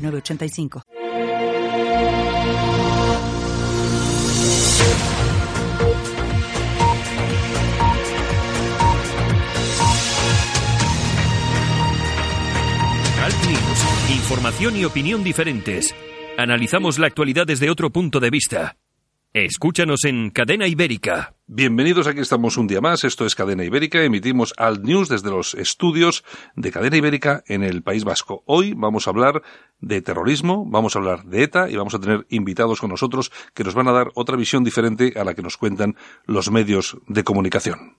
906985. Alt News. Información y opinión diferentes. Analizamos la actualidad desde otro punto de vista. Escúchanos en Cadena Ibérica. Bienvenidos, aquí estamos un día más. Esto es Cadena Ibérica. Emitimos Alt News desde los estudios de Cadena Ibérica en el País Vasco. Hoy vamos a hablar de terrorismo, vamos a hablar de ETA y vamos a tener invitados con nosotros que nos van a dar otra visión diferente a la que nos cuentan los medios de comunicación.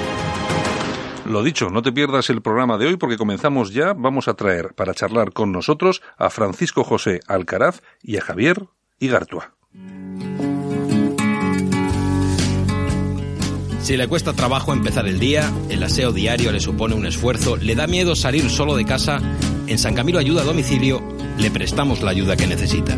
Lo dicho, no te pierdas el programa de hoy porque comenzamos ya. Vamos a traer para charlar con nosotros a Francisco José Alcaraz y a Javier Igartua. Si le cuesta trabajo empezar el día, el aseo diario le supone un esfuerzo, le da miedo salir solo de casa, en San Camilo Ayuda a Domicilio le prestamos la ayuda que necesita.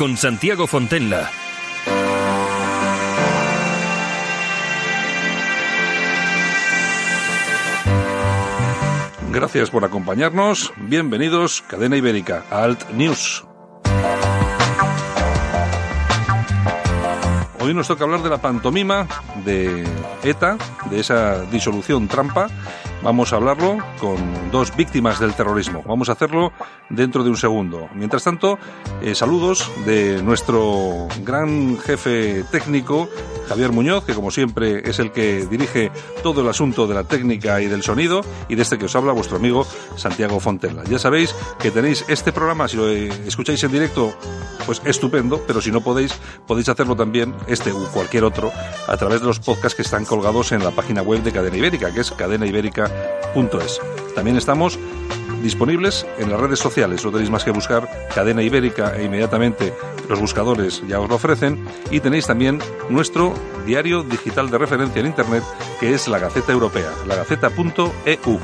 con Santiago Fontenla. Gracias por acompañarnos. Bienvenidos, Cadena Ibérica, a Alt News. Hoy nos toca hablar de la pantomima de ETA, de esa disolución trampa. Vamos a hablarlo con dos víctimas del terrorismo. Vamos a hacerlo dentro de un segundo. Mientras tanto, eh, saludos de nuestro gran jefe técnico, Javier Muñoz, que como siempre es el que dirige todo el asunto de la técnica y del sonido, y de este que os habla vuestro amigo Santiago Fontella. Ya sabéis que tenéis este programa, si lo escucháis en directo, pues estupendo, pero si no podéis, podéis hacerlo también, este u cualquier otro, a través de los podcasts que están colgados en la página web de Cadena Ibérica, que es cadenaibérica.es. También estamos disponibles en las redes sociales. No tenéis más que buscar Cadena Ibérica e inmediatamente los buscadores ya os lo ofrecen. Y tenéis también nuestro diario digital de referencia en Internet, que es la Gaceta Europea, lagaceta.eu.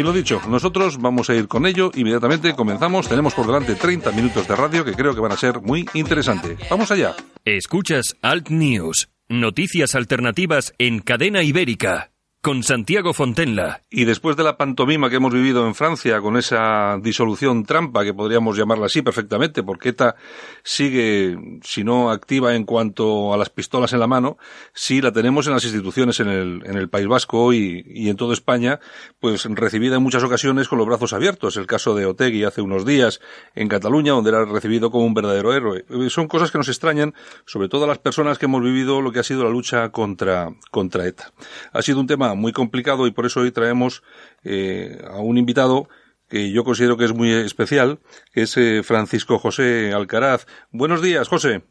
Y lo dicho, nosotros vamos a ir con ello. Inmediatamente comenzamos. Tenemos por delante 30 minutos de radio que creo que van a ser muy interesantes. Vamos allá. Escuchas Alt News, noticias alternativas en cadena ibérica con Santiago Fontenla. Y después de la pantomima que hemos vivido en Francia con esa disolución trampa, que podríamos llamarla así perfectamente, porque ETA sigue, si no activa en cuanto a las pistolas en la mano, sí la tenemos en las instituciones en el, en el País Vasco y, y en toda España, pues recibida en muchas ocasiones con los brazos abiertos. El caso de Otegui hace unos días en Cataluña, donde era recibido como un verdadero héroe. Son cosas que nos extrañan, sobre todo a las personas que hemos vivido lo que ha sido la lucha contra, contra ETA. Ha sido un tema muy complicado y por eso hoy traemos eh, a un invitado que yo considero que es muy especial, que es eh, Francisco José Alcaraz. Buenos días, José.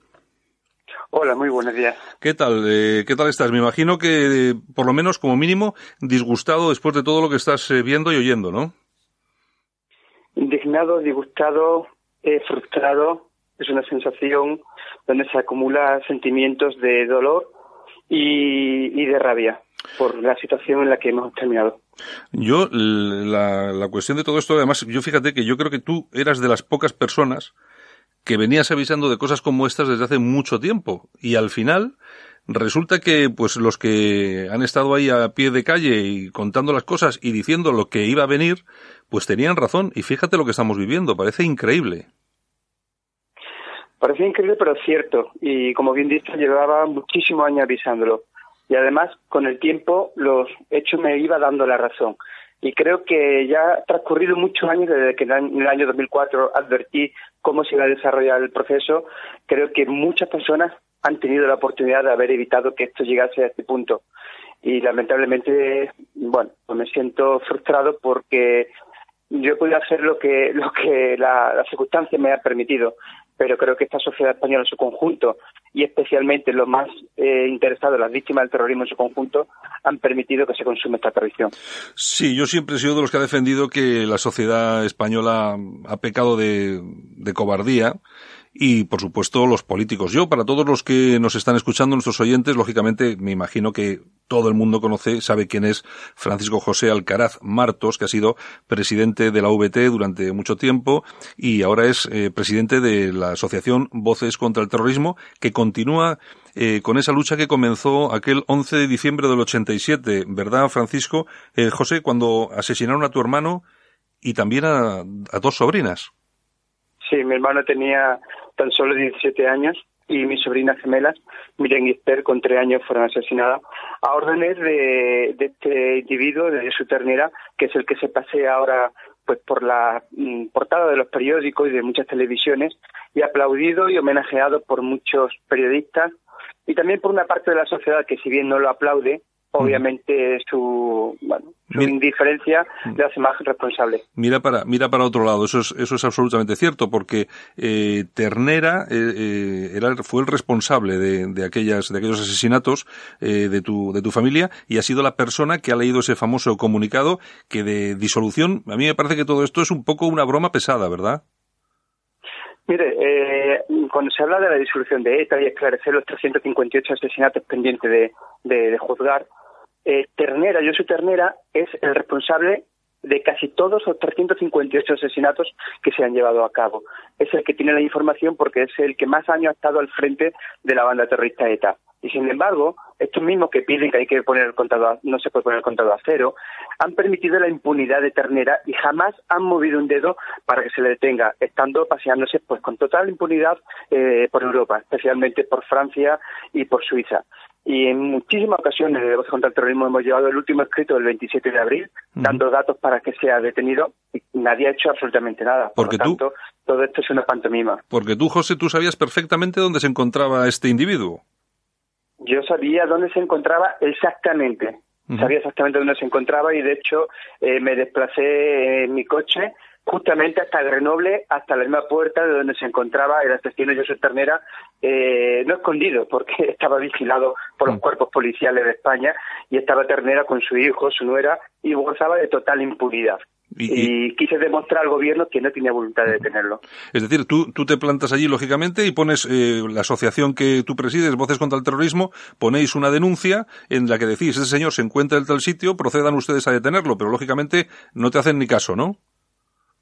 Hola, muy buenos días. ¿Qué tal? Eh, ¿Qué tal estás? Me imagino que, por lo menos, como mínimo, disgustado después de todo lo que estás viendo y oyendo, ¿no? Indignado, disgustado, frustrado. Es una sensación donde se acumulan sentimientos de dolor y de rabia por la situación en la que hemos terminado. Yo, la, la cuestión de todo esto, además, yo fíjate que yo creo que tú eras de las pocas personas que venías avisando de cosas como estas desde hace mucho tiempo. Y al final, resulta que pues los que han estado ahí a pie de calle y contando las cosas y diciendo lo que iba a venir, pues tenían razón. Y fíjate lo que estamos viviendo, parece increíble. Parece increíble, pero cierto. Y como bien dicho, llevaba muchísimos años avisándolo. Y además, con el tiempo, los hechos me iba dando la razón. Y creo que ya ha transcurrido muchos años desde que en el año 2004 advertí cómo se iba a desarrollar el proceso. Creo que muchas personas han tenido la oportunidad de haber evitado que esto llegase a este punto. Y lamentablemente, bueno, pues me siento frustrado porque yo he podido hacer lo que, lo que la, la circunstancia me ha permitido, pero creo que esta sociedad española en su conjunto y especialmente los más eh, interesados, las víctimas del terrorismo en su conjunto, han permitido que se consume esta tradición. Sí, yo siempre he sido de los que ha defendido que la sociedad española ha pecado de, de cobardía y, por supuesto, los políticos. Yo, para todos los que nos están escuchando, nuestros oyentes, lógicamente, me imagino que todo el mundo conoce, sabe quién es Francisco José Alcaraz Martos, que ha sido presidente de la VT durante mucho tiempo y ahora es eh, presidente de la Asociación Voces contra el Terrorismo, que continúa eh, con esa lucha que comenzó aquel 11 de diciembre del 87, ¿verdad, Francisco? Eh, José, cuando asesinaron a tu hermano y también a dos sobrinas. Sí, mi hermano tenía tan solo 17 años y mis sobrinas gemelas, Miren y con tres años, fueron asesinadas a órdenes de, este individuo, de su ternera, que es el que se pasea ahora pues por la mm, portada de los periódicos y de muchas televisiones y aplaudido y homenajeado por muchos periodistas y también por una parte de la sociedad que si bien no lo aplaude, obviamente su, bueno, su indiferencia mm. le hace más responsable. Mira para, mira para otro lado, eso es, eso es absolutamente cierto, porque eh, Ternera eh, eh, era, fue el responsable de, de, aquellas, de aquellos asesinatos eh, de, tu, de tu familia y ha sido la persona que ha leído ese famoso comunicado que de disolución, a mí me parece que todo esto es un poco una broma pesada, ¿verdad? Mire, eh, cuando se habla de la disolución de ETA y esclarecer los 358 asesinatos pendientes de, de, de juzgar, eh, Ternera, Josu Ternera, es el responsable de casi todos los 358 asesinatos que se han llevado a cabo. Es el que tiene la información porque es el que más años ha estado al frente de la banda terrorista ETA. Y sin embargo, estos mismos que piden que hay que poner el contador, no se puede poner el contador a cero, han permitido la impunidad de Ternera y jamás han movido un dedo para que se le detenga, estando paseándose pues con total impunidad eh, por Europa, especialmente por Francia y por Suiza. Y en muchísimas ocasiones de Voces contra el Terrorismo hemos llevado el último escrito del 27 de abril, dando datos para que sea detenido y nadie ha hecho absolutamente nada. Por lo tanto, todo esto es una pantomima. Porque tú, José, tú sabías perfectamente dónde se encontraba este individuo. Yo sabía dónde se encontraba exactamente. Sabía exactamente dónde se encontraba y de hecho eh, me desplacé en mi coche justamente hasta Grenoble, hasta la misma puerta de donde se encontraba el asesino José Ternera, eh, no escondido, porque estaba vigilado por los mm. cuerpos policiales de España y estaba Ternera con su hijo, su nuera, y gozaba de total impunidad. Y, quise demostrar al gobierno que no tenía voluntad de detenerlo. Es decir, tú, tú te plantas allí, lógicamente, y pones eh, la asociación que tú presides, Voces contra el Terrorismo, ponéis una denuncia en la que decís, ese señor se encuentra en tal sitio, procedan ustedes a detenerlo, pero lógicamente no te hacen ni caso, ¿no?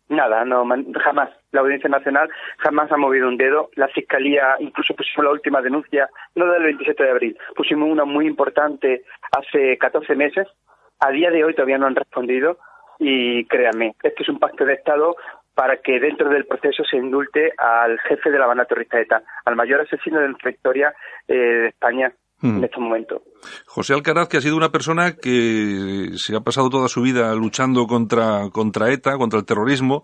Nada, no, jamás. La Audiencia Nacional jamás ha movido un dedo. La Fiscalía, incluso pusimos la última denuncia, no del 27 de abril, pusimos una muy importante hace 14 meses. A día de hoy todavía no han respondido y créanme, este es un pacto de Estado para que dentro del proceso se indulte al jefe de la banda terrorista ETA, al mayor asesino de nuestra historia eh, de España, en hmm. este momento. José Alcaraz, que ha sido una persona que se ha pasado toda su vida luchando contra, contra ETA, contra el terrorismo,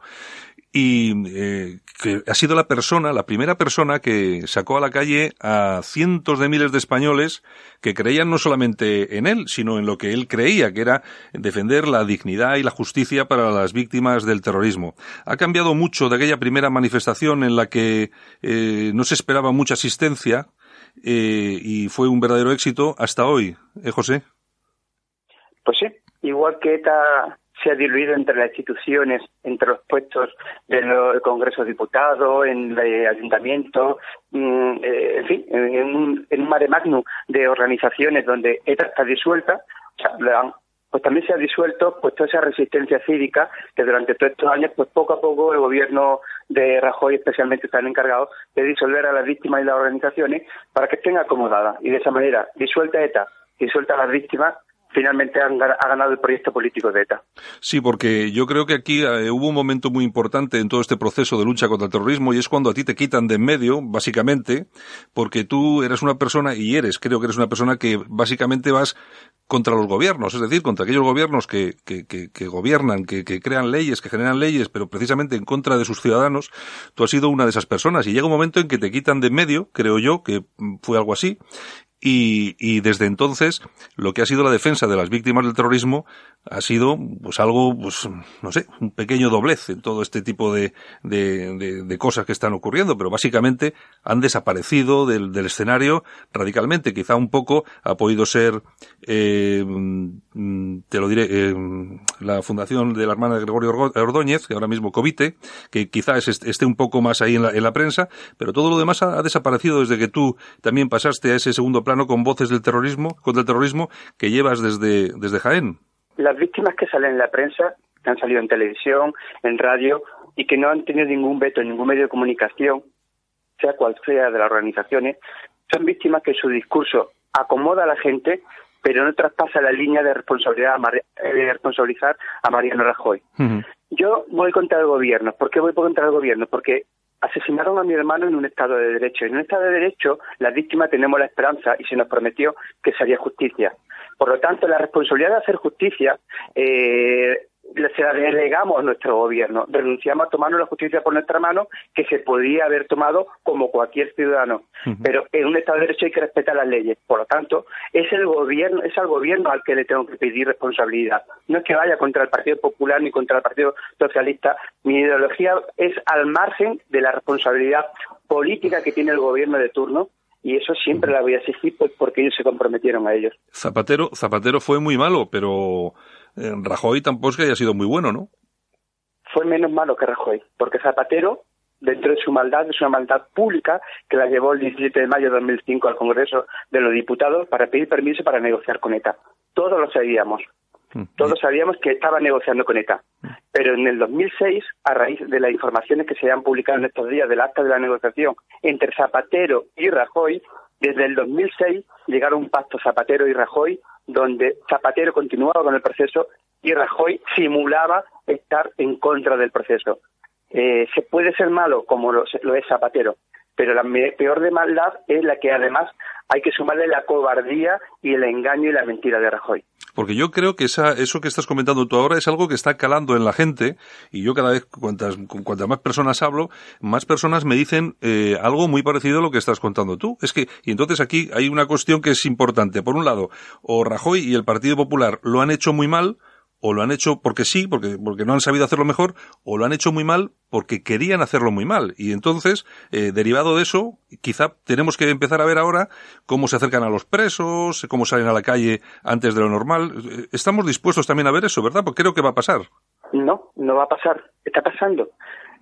y eh, que ha sido la persona, la primera persona que sacó a la calle a cientos de miles de españoles que creían no solamente en él, sino en lo que él creía, que era defender la dignidad y la justicia para las víctimas del terrorismo. Ha cambiado mucho de aquella primera manifestación en la que eh, no se esperaba mucha asistencia, eh, y fue un verdadero éxito hasta hoy, ¿eh, José? Pues sí, igual que ETA se ha diluido entre las instituciones, entre los puestos del Congreso de Diputados, en el Ayuntamiento, mm, eh, en fin, en un, en un mare magnum de organizaciones donde ETA está disuelta, o sea, han pues también se ha disuelto pues toda esa resistencia cívica que durante todos estos años, pues poco a poco el gobierno de Rajoy especialmente están encargados de disolver a las víctimas y las organizaciones para que estén acomodadas. Y de esa manera disuelta ETA, disuelta a las víctimas, finalmente ha ganado el proyecto político de ETA. Sí, porque yo creo que aquí eh, hubo un momento muy importante en todo este proceso de lucha contra el terrorismo y es cuando a ti te quitan de en medio, básicamente, porque tú eres una persona y eres, creo que eres una persona que básicamente vas contra los gobiernos, es decir, contra aquellos gobiernos que, que, que, gobiernan, que, que, crean leyes, que generan leyes, pero precisamente en contra de sus ciudadanos, tú has sido una de esas personas. Y llega un momento en que te quitan de en medio, creo yo, que fue algo así, y, desde entonces lo que ha sido la defensa de las víctimas del terrorismo ha sido pues algo, pues no sé, un pequeño doblez en todo este tipo de, de, cosas que están ocurriendo, pero básicamente han desaparecido del, escenario radicalmente. Quizá un poco ha podido ser, eh, te lo diré, eh, la fundación de la hermana de Gregorio Ordóñez, que ahora mismo Covite, que quizás esté un poco más ahí en la, en la prensa, pero todo lo demás ha, ha desaparecido desde que tú también pasaste a ese segundo plano con voces del terrorismo, contra el terrorismo que llevas desde, desde Jaén. Las víctimas que salen en la prensa, que han salido en televisión, en radio y que no han tenido ningún veto en ningún medio de comunicación, sea cual sea de las organizaciones, son víctimas que su discurso acomoda a la gente, pero no traspasa la línea de responsabilidad eh, de responsabilizar a Mariano Rajoy. Yo voy contra el gobierno. ¿Por qué voy contra el gobierno? Porque asesinaron a mi hermano en un Estado de Derecho. En un Estado de Derecho, las víctimas tenemos la esperanza y se nos prometió que se haría justicia. Por lo tanto, la responsabilidad de hacer justicia eh, se la delegamos a nuestro gobierno. Renunciamos a tomarnos la justicia por nuestra mano, que se podía haber tomado como cualquier ciudadano. Pero en un Estado de Derecho hay que respetar las leyes. Por lo tanto, es el gobierno, es al gobierno al que le tengo que pedir responsabilidad. No es que vaya contra el Partido Popular ni contra el Partido Socialista. Mi ideología es al margen de la responsabilidad política que tiene el gobierno de turno y eso siempre la voy a exigir pues, porque ellos se comprometieron a ellos. Zapatero, Zapatero fue muy malo, pero Rajoy tampoco es que haya sido muy bueno, ¿no? Fue menos malo que Rajoy, porque Zapatero, dentro de su maldad, es una maldad pública que la llevó el 17 de mayo de 2005 al Congreso de los Diputados para pedir permiso para negociar con ETA. Todos lo sabíamos. Mm. Todos sabíamos que estaba negociando con ETA. Pero en el 2006, a raíz de las informaciones que se han publicado en estos días del acta de la negociación entre Zapatero y Rajoy, desde el 2006 llegaron un pacto Zapatero y Rajoy donde Zapatero continuaba con el proceso y Rajoy simulaba estar en contra del proceso. Eh, se puede ser malo como lo, es Zapatero, pero la peor de maldad es la que además hay que sumarle la cobardía y el engaño y la mentira de Rajoy. Porque yo creo que esa, eso que estás comentando tú ahora es algo que está calando en la gente y yo cada vez, cuantas, cuantas más personas hablo, más personas me dicen eh, algo muy parecido a lo que estás contando tú. Es que, y entonces aquí hay una cuestión que es importante. Por un lado, o Rajoy y el Partido Popular lo han hecho muy mal, o lo han hecho porque sí, porque, porque no han sabido hacerlo mejor, o lo han hecho muy mal porque querían hacerlo muy mal. Y entonces, eh, derivado de eso, quizá tenemos que empezar a ver ahora cómo se acercan a los presos, cómo salen a la calle antes de lo normal. Eh, estamos dispuestos también a ver eso, ¿verdad? Porque creo que va a pasar. No, no va a pasar. Está pasando.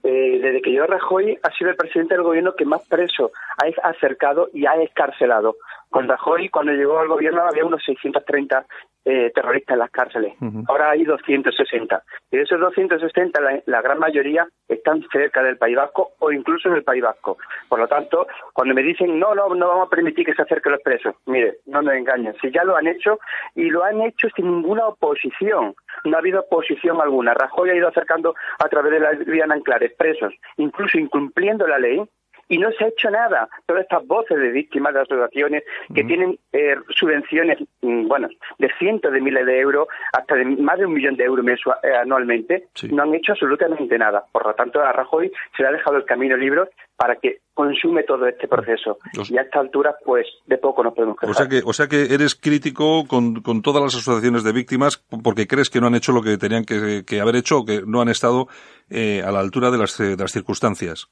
Eh, desde que yo Rajoy ha sido el presidente del gobierno que más preso ha acercado y ha escarcelado. Con Rajoy, cuando llegó al gobierno, había unos 630 eh, terroristas en las cárceles. Ahora hay 260. Y de esos 260, la, la, gran mayoría están cerca del País Vasco o incluso en el País Vasco. Por lo tanto, cuando me dicen, no, no, no vamos a permitir que se acerquen los presos, mire, no nos engañen. Si ya lo han hecho, y lo han hecho sin ninguna oposición. No ha habido oposición alguna. Rajoy ha ido acercando a través de la vía Anclares presos, incluso incumpliendo la ley, y no se ha hecho nada. Todas estas voces de víctimas de asociaciones que tienen eh, subvenciones, mm, bueno, de cientos de miles de euros hasta de más de un millón de euros eh, anualmente, no han hecho absolutamente nada. Por lo tanto, a Rajoy se le ha dejado el camino libre para que consume todo este proceso. y a esta altura, pues, de poco nos podemos quejar. O sea que, o sea que eres crítico con, con todas las asociaciones de víctimas porque crees que no han hecho lo que tenían que, haber hecho o que no han estado eh, a la altura de las, de las circunstancias.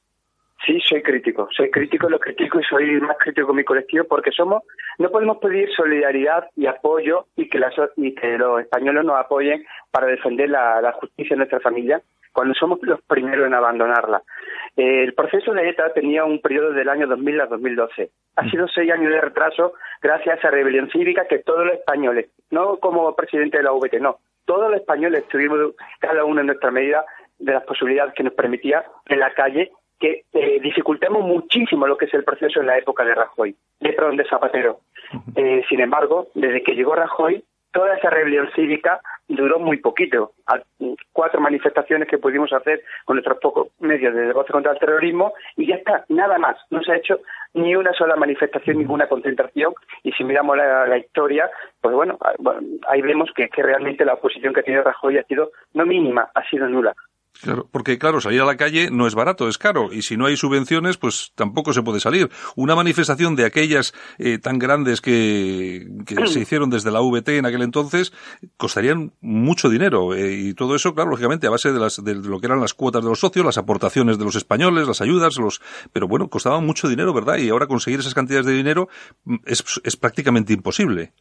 Sí, soy crítico, soy crítico, lo critico y soy más crítico con mi colectivo porque somos, no podemos pedir solidaridad y apoyo y que, y que los españoles nos apoyen para defender la, justicia en nuestra familia cuando somos los primeros en abandonarla. Eh, el proceso de ETA tenía un periodo del año 2000 a 2012. Ha sido seis años de retraso gracias a esa rebelión cívica que todos los españoles, no como presidente de la VT, no, todos los españoles tuvimos cada uno en nuestra medida de las posibilidades que nos permitía en la calle que eh, dificultemos muchísimo lo que es el proceso en la época de Rajoy, de, perdón, de Zapatero. Eh, sin embargo, desde que llegó Rajoy, toda esa rebelión cívica duró muy poquito. Cuatro manifestaciones que pudimos hacer con nuestros pocos medios de debate contra el terrorismo y ya está, nada más. No se ha hecho ni una sola manifestación, ninguna concentración. Y si miramos la, historia, pues bueno, ahí vemos que, que realmente la oposición que ha tenido Rajoy ha sido no mínima, ha sido nula. Claro, porque claro, salir a la calle no es barato, es caro. Y si no hay subvenciones, pues tampoco se puede salir. Una manifestación de aquellas eh, tan grandes que, se hicieron desde la VT en aquel entonces costarían mucho dinero. Eh, y todo eso, claro, lógicamente, a base de, las, de lo que eran las cuotas de los socios, las aportaciones de los españoles, las ayudas, los, pero bueno, costaban mucho dinero, ¿verdad? Y ahora conseguir esas cantidades de dinero mm, es, es prácticamente imposible.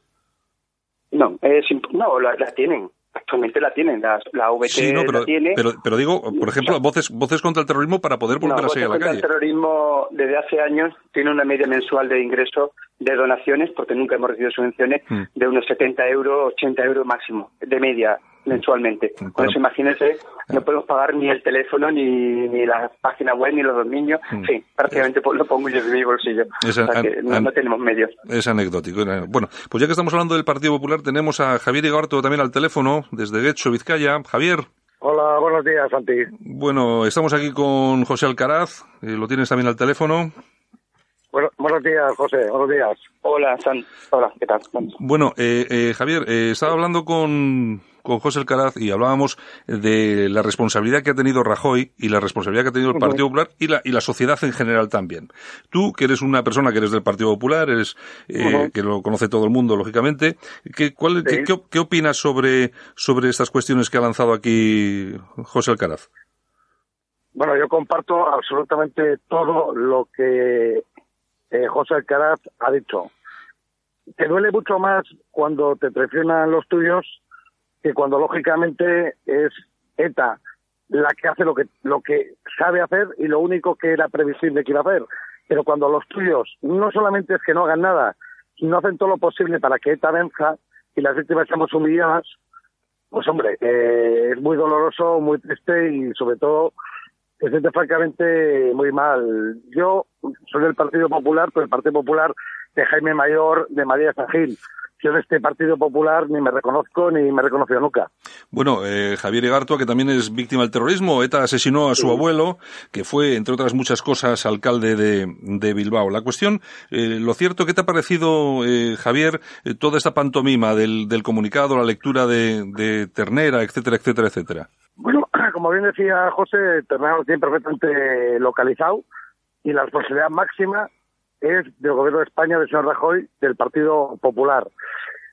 No, es, no, la tienen actualmente la tienen, la, la VT sí, no, pero, tiene. Pero, digo, por ejemplo, voces, voces contra el terrorismo para poder volver a salir a la calle. El terrorismo desde hace años tiene una media mensual de ingreso de donaciones, porque nunca hemos recibido subvenciones, hmm. de unos 70 euros, 80 euros máximo, de media mensualmente. Con eso imagínense, no podemos pagar ni el teléfono, ni, ni la página web, ni los dos niños. Hmm. Sí, prácticamente lo pongo yo de mi bolsillo. no, tenemos medios. Es anecdótico. Bueno, pues ya que estamos hablando del Partido Popular, tenemos a Javier Igarto también al teléfono, desde Guecho, Vizcaya. Javier. Hola, buenos días, Santi. Bueno, estamos aquí con José Alcaraz. Eh, ¿Lo tienes también al teléfono? Bueno, buenos días, José. Buenos días. Hola, San. Hola, ¿qué tal? Bueno, eh, eh, Javier, eh, estaba hablando con, con José Alcaraz y hablábamos de la responsabilidad que ha tenido Rajoy y la responsabilidad que ha tenido el Partido Popular y la, y la sociedad en general también. Tú, que eres una persona que eres del Partido Popular, eres eh, que lo conoce todo el mundo, lógicamente, ¿qué, cuál, qué, qué, opinas sobre, sobre estas cuestiones que ha lanzado aquí José Alcaraz? Bueno, yo comparto absolutamente todo lo que eh, José Alcaraz ha dicho. Te duele mucho más cuando te traicionan los tuyos que cuando lógicamente es ETA la que hace lo que lo que sabe hacer y lo único que era previsible que iba a hacer. Pero cuando los tuyos no solamente es que no hagan nada, sino hacen todo lo posible para que ETA venza y las víctimas seamos humilladas, pues hombre, eh, es muy doloroso, muy triste y sobre todo se siente francamente muy mal. Yo soy del Partido Popular, pero el Partido Popular de Jaime Mayor, de María Sagil. Yo de este Partido Popular ni me reconozco ni me reconoció nunca. Bueno, eh, Javier Egartua, que también es víctima del terrorismo, ETA asesinó a su abuelo, que fue, entre otras muchas cosas, alcalde de, Bilbao. La cuestión, eh, lo cierto, ¿qué te ha parecido, eh, Javier, toda esta pantomima del, del comunicado, la lectura de, de Ternera, etcétera, etcétera, etcétera? Bueno, como bien decía José, Ternera lo tiene perfectamente localizado y la responsabilidad máxima es del Gobierno de España, del señor Rajoy, del Partido Popular.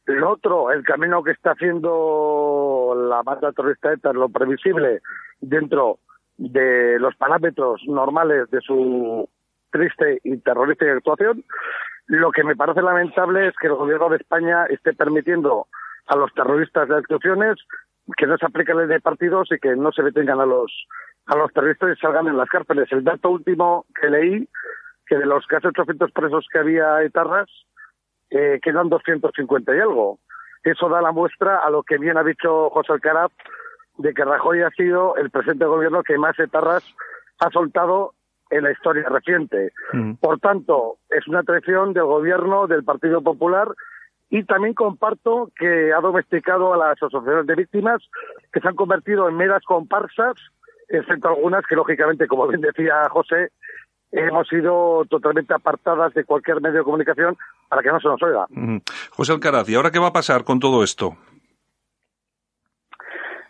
El otro, el camino que está haciendo la banda terrorista ETA lo previsible dentro de los parámetros normales de su triste y terrorística actuación. Lo que me parece lamentable es que el Gobierno de España esté permitiendo a los terroristas de actuaciones que no se aplique la ley de partidos y que no se detengan a los a los terroristas y salgan en las cárceles. El dato último que leí que de los casi 800 presos que había etarras, eh, quedan 250 y algo. Eso da la muestra a lo que bien ha dicho José Alcaraz, de que Rajoy ha sido el presidente del gobierno que más etarras ha soltado en la historia reciente. Mm. Por tanto, es una traición del gobierno del Partido Popular y también comparto que ha domesticado a las asociaciones de víctimas que se han convertido en meras comparsas, excepto algunas que, lógicamente, como bien decía José, hemos sido totalmente apartadas de cualquier medio de comunicación para que no se nos oiga. José Alcaraz, ¿y ahora qué va a pasar con todo esto?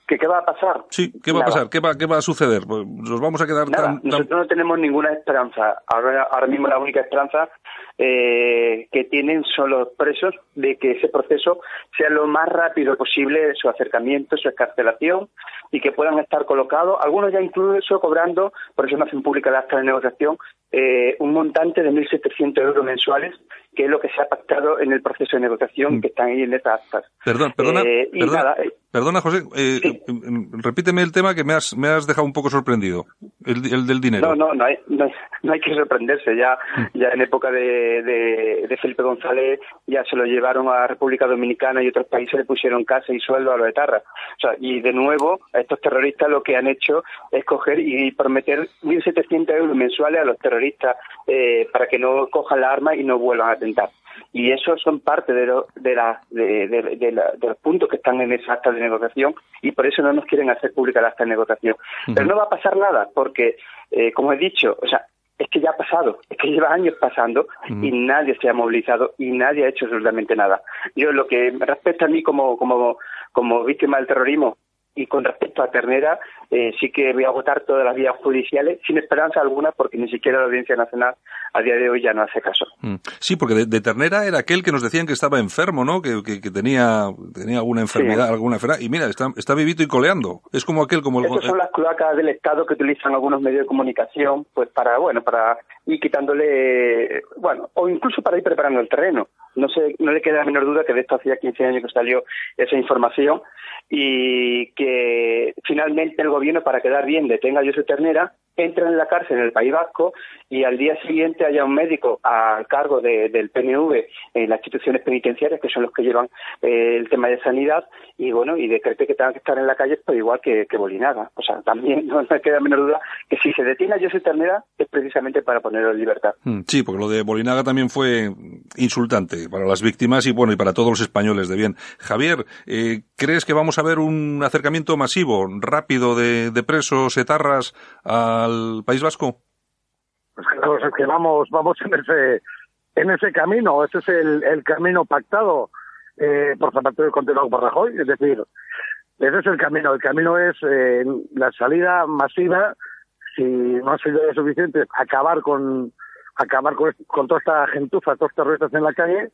¿Qué, ¿Qué va a pasar? Sí, ¿qué va a pasar? ¿Qué va, ¿Qué va a suceder? Pues, ¿Nos vamos a quedar tan, Nosotros no tenemos ninguna esperanza. Ahora, ahora mismo la única esperanza eh, que tienen son los presos de que ese proceso sea lo más rápido posible su acercamiento, su escarcelación y que puedan estar colocados, algunos ya incluso cobrando, por eso no hacen pública la acta de negociación, eh, un montante de 1.700 euros mensuales, que es lo que se ha pactado en el proceso de negociación mm. que están ahí en esas actas. Perdón, perdona, eh, eh, perdona, José, repíteme el tema que me has, me has dejado un poco sorprendido, el, del dinero. No, no, no hay, no hay, que sorprenderse. Ya, mm. ya en época de, de, Felipe González ya se lo llevaron a República Dominicana y otros países le pusieron casa y sueldo a los etarras. O sea, y de nuevo, estos terroristas lo que han hecho es coger y prometer 1.700 euros mensuales a los terroristas eh, para que no cojan la arma y no vuelvan a atentar. Y eso son parte de, de, la, de, los puntos que están en esa acta de negociación y por eso no nos quieren hacer pública la acta de negociación. Pero no va a pasar nada porque, eh, como he dicho, o sea, es que ya ha pasado, es que lleva años pasando y nadie se ha movilizado y nadie ha hecho absolutamente nada. Yo lo que respecta a mí como, como, como víctima del terrorismo, y con respecto a Ternera, eh, sí que voy a agotar todas las vías judiciales sin esperanza alguna porque ni siquiera la Audiencia Nacional a día de hoy ya no hace caso. Mm. Sí, porque de, Ternera era aquel que nos decían que estaba enfermo, ¿no? Que, que, tenía, tenía alguna enfermedad, alguna enfermedad. Y mira, está, está vivito y coleando. Es como aquel, como el... Esas son las cloacas del Estado que utilizan algunos medios de comunicación, pues para, bueno, para ir quitándole, bueno, o incluso para ir preparando el terreno. No, sé, no le queda la menor duda que de esto hacía 15 años que salió esa información y que finalmente el gobierno, para quedar bien, detenga a José Ternera, entra en la cárcel en el País Vasco y al día siguiente haya un médico a cargo del PNV en las instituciones penitenciarias, que son los que llevan eh, el tema de sanidad, y bueno, y decrete que tengan que estar en la calle, pues igual que, que Bolinaga. O sea, también no me queda menor duda que si se detiene a José Ternera es precisamente para ponerlo en libertad. Mm, sí, porque lo de Bolinaga también fue insultante para las víctimas y bueno, y para todos los españoles de bien. Javier, eh, ¿crees que vamos a ver un acercamiento masivo, rápido de, de presos etarras a al País Vasco? Pues es que vamos, vamos en ese, en ese camino, ese es el, el camino pactado eh, por Zapatero y continuado por Rajoy, es decir, ese es el camino, el camino es eh, la salida masiva, si no ha sido suficiente, acabar con acabar con, con toda esta gentuza, todos estos terroristas en la calle,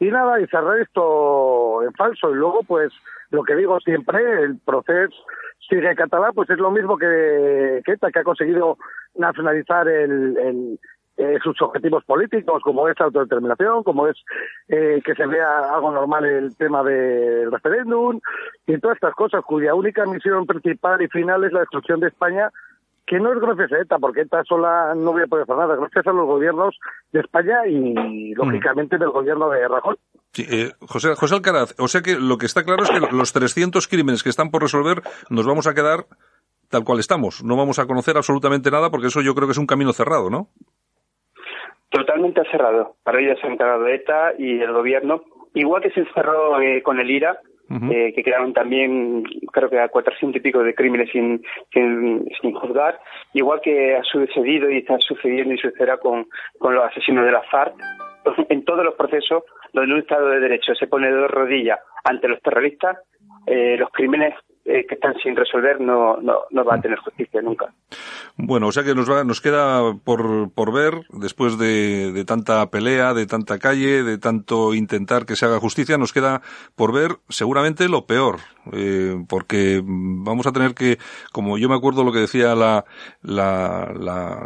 y nada, y cerrar esto en falso. Y luego, pues, lo que digo siempre, el proceso sigue catalán, pues es lo mismo que, que ETA, que ha conseguido nacionalizar el, eh, sus objetivos políticos, como es la autodeterminación, como es eh, que se vea algo normal el tema del referéndum y todas estas cosas, cuya única misión principal y final es la destrucción de España que no es gracias a ETA, porque ETA sola no voy a poder hacer nada, gracias a los gobiernos de España y, lógicamente, del gobierno de Rajoy. Sí, eh, José, José Alcaraz, o sea que lo que está claro es que los 300 crímenes que están por resolver nos vamos a quedar tal cual estamos. No vamos a conocer absolutamente nada porque eso yo creo que es un camino cerrado, ¿no? Totalmente cerrado. Para ello se ha encargado ETA y el gobierno. Igual que se encerró eh, con el IRA, eh, que quedaron también, creo que a 400 y pico de crímenes sin, sin, juzgar, igual que ha sucedido y está sucediendo y sucederá con, con los asesinos de la FARC. En todos los procesos donde un Estado de Derecho se pone de rodillas ante los terroristas, eh, los crímenes eh, que están sin resolver no, no, no va a tener justicia nunca. Bueno, o sea que nos, va, nos queda por, por ver, después de, de, tanta pelea, de tanta calle, de tanto intentar que se haga justicia, nos queda por ver seguramente lo peor, eh, porque vamos a tener que, como yo me acuerdo lo que decía la, la,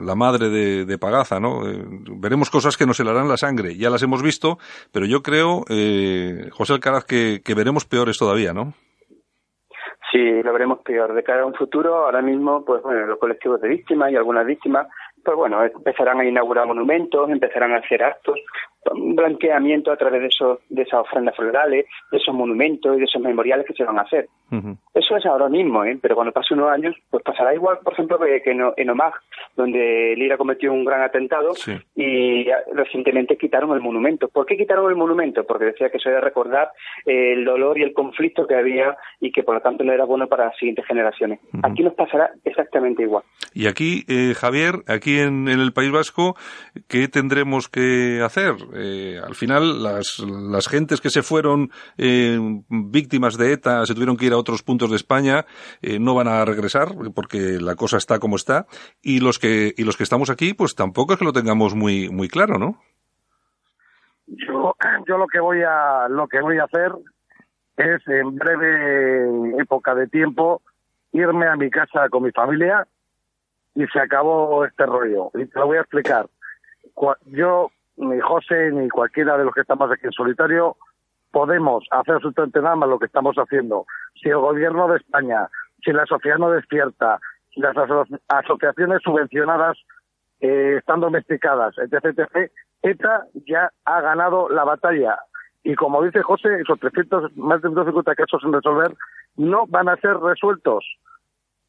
la, madre de, de, Pagaza, ¿no? Eh, veremos cosas que nos helarán la sangre, ya las hemos visto, pero yo creo, eh, José Alcaraz, que, que veremos peores todavía, ¿no? Sí, lo veremos peor. De cara a un futuro, ahora mismo, pues bueno, los colectivos de víctimas y algunas víctimas, pues bueno, empezarán a inaugurar monumentos, empezarán a hacer actos, un blanqueamiento a través de, esos, de esas ofrendas florales, de esos monumentos y de esos memoriales que se van a hacer. Eso es ahora mismo, ¿eh? pero cuando pase unos años, pues pasará igual, por ejemplo, que en Omag, donde Lira cometió un gran atentado y recientemente quitaron el monumento. ¿Por qué quitaron el monumento? Porque decía que eso era recordar eh, el dolor y el conflicto que había y que por lo tanto no era bueno para las siguientes generaciones. Aquí nos pasará exactamente igual. Y aquí, eh, Javier, aquí en, el País Vasco, ¿qué tendremos que hacer? Eh, al final, las, las gentes que se fueron víctimas de ETA se tuvieron que ir a otros puntos de España, eh, no van a regresar porque la cosa está como está y los que y los que estamos aquí, pues tampoco es que lo tengamos muy muy claro, ¿no? Yo, yo lo que voy a lo que voy a hacer es en breve época de tiempo irme a mi casa con mi familia y se acabó este rollo. Y te lo voy a explicar. Yo, ni José, ni cualquiera de los que estamos aquí en solitario, podemos hacer absolutamente nada más lo que estamos haciendo. Si el gobierno de España, si la sociedad no despierta, si las asociaciones subvencionadas eh, están domesticadas, etc., etc., ETA ya ha ganado la batalla. Y como dice José, esos 300, más de 250 casos sin resolver no van a ser resueltos.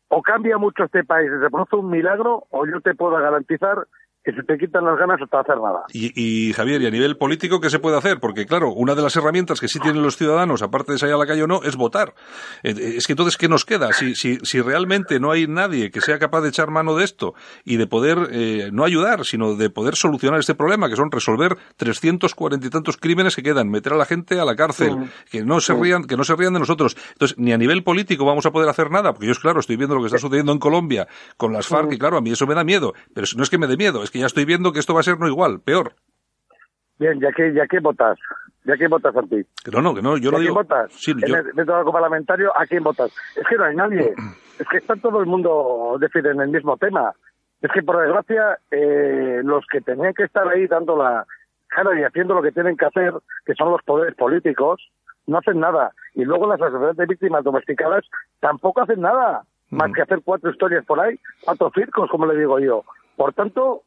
O cambia mucho este país, se produce un milagro, o yo te puedo garantizar que se te quitan las ganas hasta hacer nada. Y, Javier, y a nivel político, ¿qué se puede hacer? Porque, claro, una de las herramientas que sí tienen los ciudadanos, aparte de salir a la calle o no, es votar. Eh, eh, es que entonces, ¿qué nos queda? Si, si, si realmente no hay nadie que sea capaz de echar mano de esto y de poder, eh, no ayudar, sino de poder solucionar este problema, que son resolver 340 y tantos crímenes que quedan, meter a la gente a la cárcel, que no se rían, que no se rían de nosotros. Entonces, ni a nivel político vamos a poder hacer nada, porque yo, claro, estoy viendo lo que está sucediendo en Colombia con las FARC, y claro, a mí eso me da miedo. Pero no es que me dé miedo, es que ya estoy viendo que esto va a ser no igual, peor. Bien, ¿ya qué, ya qué votas? ¿Ya quién votas a ti? Que no, no, que no, yo lo digo. quién votas? Sí, yo... Dentro del parlamentario, ¿a quién votas? Es que no hay nadie. es que está todo el mundo en el mismo tema. Es que, por desgracia, eh, los que tenían que estar ahí dando la cara y haciendo lo que tienen que hacer, que son los poderes políticos, no hacen nada. Y luego las asociaciones de víctimas domesticadas tampoco hacen nada, más que hacer cuatro historias por ahí, cuatro circos, como le digo yo. Por tanto,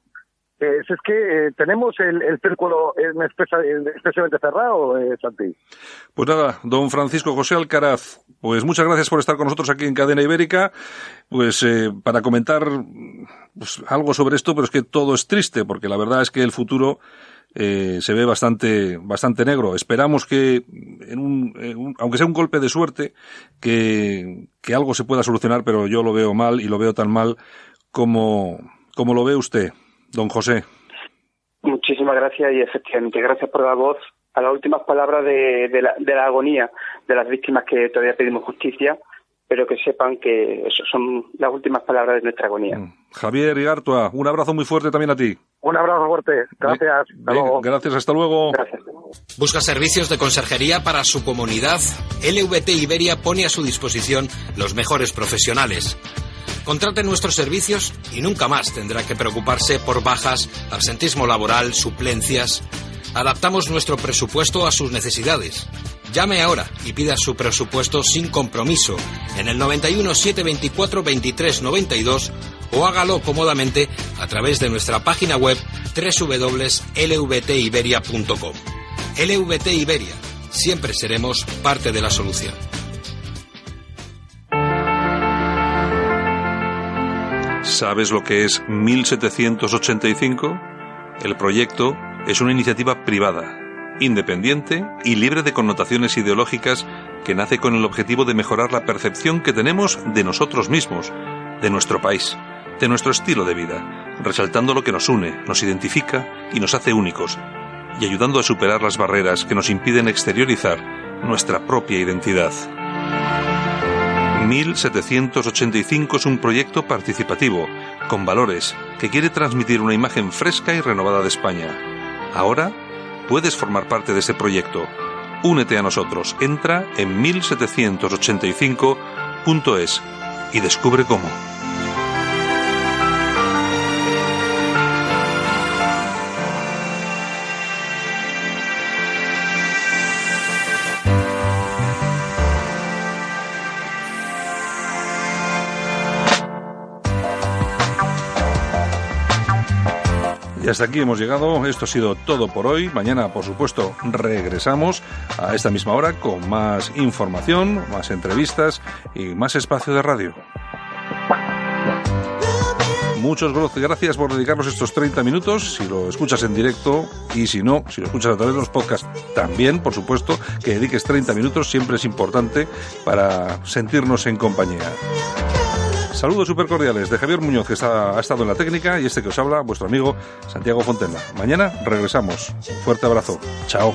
es, es que eh, tenemos el, el círculo especialmente cerrado, eh, Santi. Pues nada, don Francisco José Alcaraz, pues muchas gracias por estar con nosotros aquí en Cadena Ibérica, pues eh, para comentar pues, algo sobre esto, pero es que todo es triste, porque la verdad es que el futuro eh, se ve bastante, bastante negro. Esperamos que, en un, aunque sea un golpe de suerte, que, que algo se pueda solucionar, pero yo lo veo mal y lo veo tan mal como, como lo ve usted don José. Muchísimas gracias y efectivamente gracias por dar voz a las últimas palabras de, la, de la agonía de las víctimas que todavía pedimos justicia, pero que sepan que eso son las últimas palabras de nuestra agonía. Mm. Javier Igartua, un abrazo muy fuerte también a ti. Un abrazo fuerte. Gracias. Hasta luego. Gracias. Hasta luego. Gracias. ¿Busca servicios de conserjería para su comunidad? LVT Iberia pone a su disposición los mejores profesionales Contrate nuestros servicios y nunca más tendrá que preocuparse por bajas, absentismo laboral, suplencias. Adaptamos nuestro presupuesto a sus necesidades. Llame ahora y pida su presupuesto sin compromiso en el 91 724 23 92 o hágalo cómodamente a través de nuestra página web www.lvtiberia.com. LVT Iberia, siempre seremos parte de la solución. ¿Sabes lo que es 1785? El proyecto es una iniciativa privada, independiente y libre de connotaciones ideológicas que nace con el objetivo de mejorar la percepción que tenemos de nosotros mismos, de nuestro país, de nuestro estilo de vida, resaltando lo que nos une, nos identifica y nos hace únicos, y ayudando a superar las barreras que nos impiden exteriorizar nuestra propia identidad. 1785 es un proyecto participativo, con valores, que quiere transmitir una imagen fresca y renovada de España. Ahora puedes formar parte de ese proyecto. Únete a nosotros. Entra en 1785.es y descubre cómo. Hasta aquí hemos llegado. Esto ha sido todo por hoy. Mañana, por supuesto, regresamos a esta misma hora con más información, más entrevistas y más espacio de radio. Muchas gracias por dedicarnos estos 30 minutos, si lo escuchas en directo y si no, si lo escuchas a través de los podcasts, también, por supuesto, que dediques 30 minutos, siempre es importante para sentirnos en compañía. Saludos súper cordiales de Javier Muñoz, que ha estado en la técnica, y este que os habla, vuestro amigo Santiago Fontena. Mañana regresamos. fuerte abrazo. Chao.